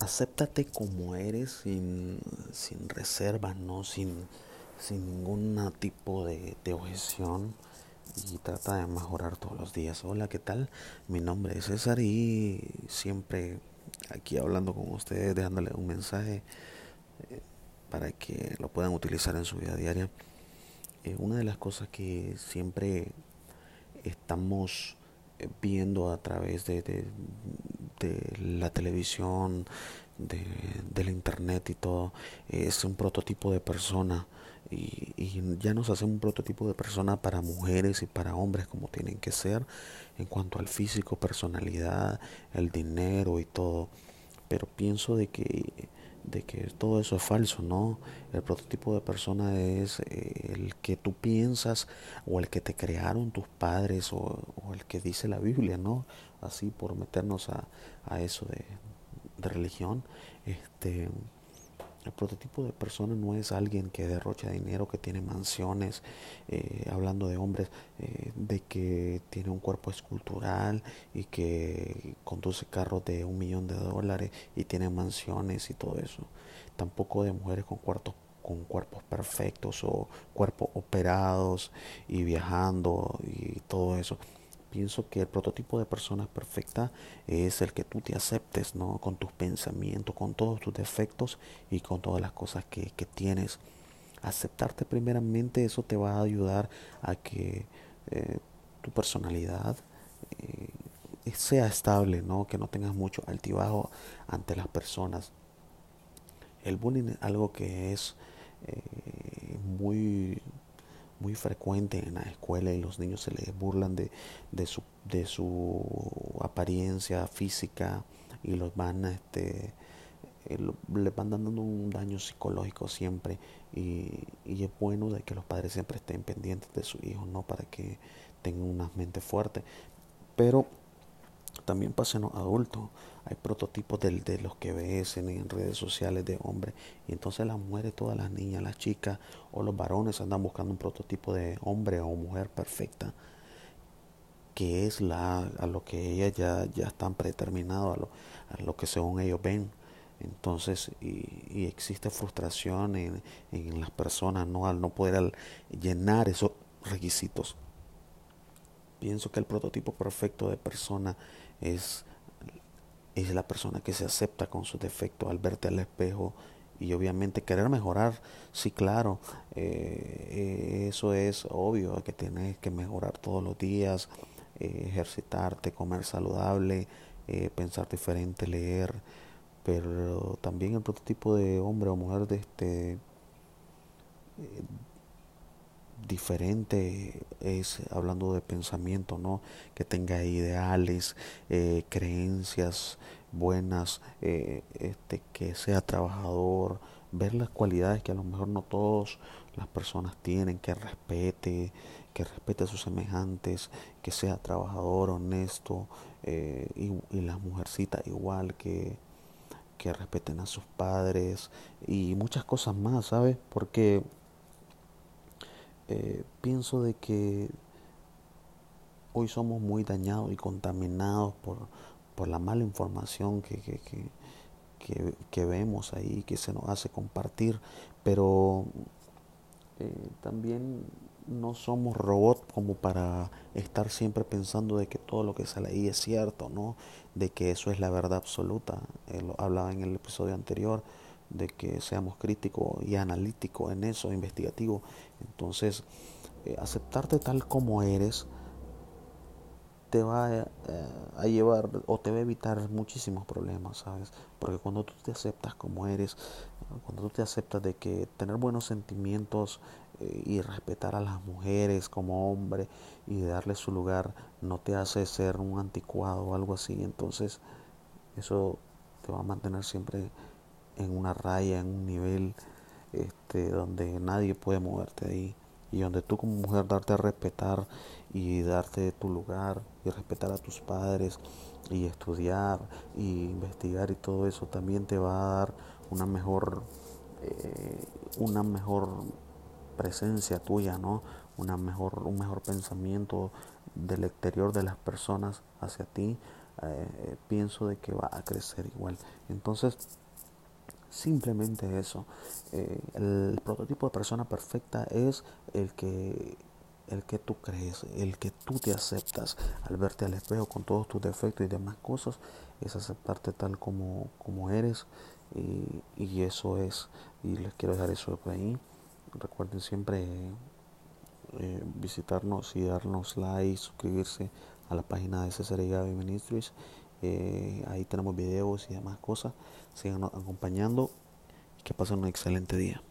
acéptate como eres sin, sin reserva, ¿no? Sin, sin ningún tipo de, objeción y trata de mejorar todos los días. Hola, ¿qué tal? Mi nombre es César y siempre aquí hablando con ustedes, dejándole un mensaje eh, para que lo puedan utilizar en su vida diaria. Eh, una de las cosas que siempre estamos viendo a través de, de la televisión, de, del internet y todo, es un prototipo de persona. Y, ya nos hace un prototipo de persona para mujeres y para hombres como tienen que ser en cuanto al físico, personalidad, el dinero y todo. Pero pienso de que de que todo eso es falso, ¿no? El prototipo de persona es eh, el que tú piensas o el que te crearon tus padres o, o el que dice la Biblia, ¿no? Así por meternos a, a eso de, de religión. Este, el prototipo de persona no es alguien que derrocha dinero, que tiene mansiones, eh, hablando de hombres, eh, de que tiene un cuerpo escultural y que conduce carros de un millón de dólares y tiene mansiones y todo eso. Tampoco de mujeres con cuartos con cuerpos perfectos o cuerpos operados y viajando y todo eso pienso que el prototipo de persona perfecta es el que tú te aceptes, ¿no? Con tus pensamientos, con todos tus defectos y con todas las cosas que, que tienes. Aceptarte primeramente, eso te va a ayudar a que eh, tu personalidad eh, sea estable, ¿no? Que no tengas mucho altibajo ante las personas. El bullying es algo que es eh, muy muy frecuente en la escuela y los niños se les burlan de, de, su, de su apariencia física y los van este eh, le van dando un daño psicológico siempre y, y, es bueno de que los padres siempre estén pendientes de sus hijos no para que tengan una mente fuerte. Pero también pasa en los adultos. Hay prototipos de, los que ves en, redes sociales de hombres. Y entonces las mujeres, todas las niñas, las chicas o los varones andan buscando un prototipo de hombre o mujer perfecta. Que es la, a lo que ellas ya, ya están predeterminados, a lo, a lo que según ellos ven. Entonces, y, existe frustración en, en, las personas, ¿no? Al no poder llenar esos requisitos. Pienso que el prototipo perfecto de persona es, es la persona que se acepta con sus defectos al verte al espejo y obviamente querer mejorar, sí, claro, eh, eso es obvio, que tienes que mejorar todos los días, eh, ejercitarte, comer saludable, eh, pensar diferente, leer, pero también el prototipo de hombre o mujer de este diferente es hablando de pensamiento, ¿no? Que tenga ideales, eh, creencias buenas, eh, este, que sea trabajador, ver las cualidades que a lo mejor no todas las personas tienen, que respete, que respete a sus semejantes, que sea trabajador, honesto, eh, y, y las mujercitas igual que que respeten a sus padres y muchas cosas más, ¿sabes? Porque eh, pienso de que hoy somos muy dañados y contaminados por, por la mala información que, que, que, vemos ahí, que se nos hace compartir, pero eh, también no somos robots como para estar siempre pensando de que todo lo que sale ahí es cierto, ¿no? De que eso es la verdad absoluta. Eh, hablaba en el episodio anterior de que seamos críticos y analíticos en eso, investigativo. Entonces, eh, aceptarte tal como eres te va eh, a llevar o te va a evitar muchísimos problemas, ¿sabes? Porque cuando tú te aceptas como eres, cuando tú te aceptas de que tener buenos sentimientos eh, y respetar a las mujeres como hombre y darle su lugar no te hace ser un anticuado o algo así, entonces eso te va a mantener siempre en una raya, en un nivel este, donde nadie puede moverte ahí y donde tú como mujer darte a respetar y darte tu lugar y respetar a tus padres y estudiar y investigar y todo eso también te va a dar una mejor eh, una mejor presencia tuya no una mejor un mejor pensamiento del exterior de las personas hacia ti eh, pienso de que va a crecer igual. Entonces, simplemente eso. Eh, el prototipo de persona perfecta es el que el que tú crees, el que tú te aceptas al verte al espejo con todos tus defectos y demás cosas, es aceptarte tal como, como eres y, y eso es, y les quiero dejar eso por ahí. Recuerden siempre eh, visitarnos y darnos like, suscribirse a la página de César y Gaby Ministries. Eh, ahí tenemos videos y demás cosas. Sigan acompañando que pasen un excelente día.